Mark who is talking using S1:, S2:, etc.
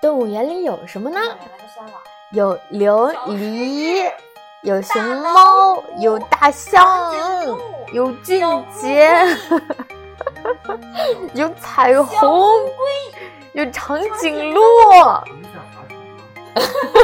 S1: 动物园里有什么呢？有琉璃有熊猫有大象有俊杰有彩虹有长颈鹿。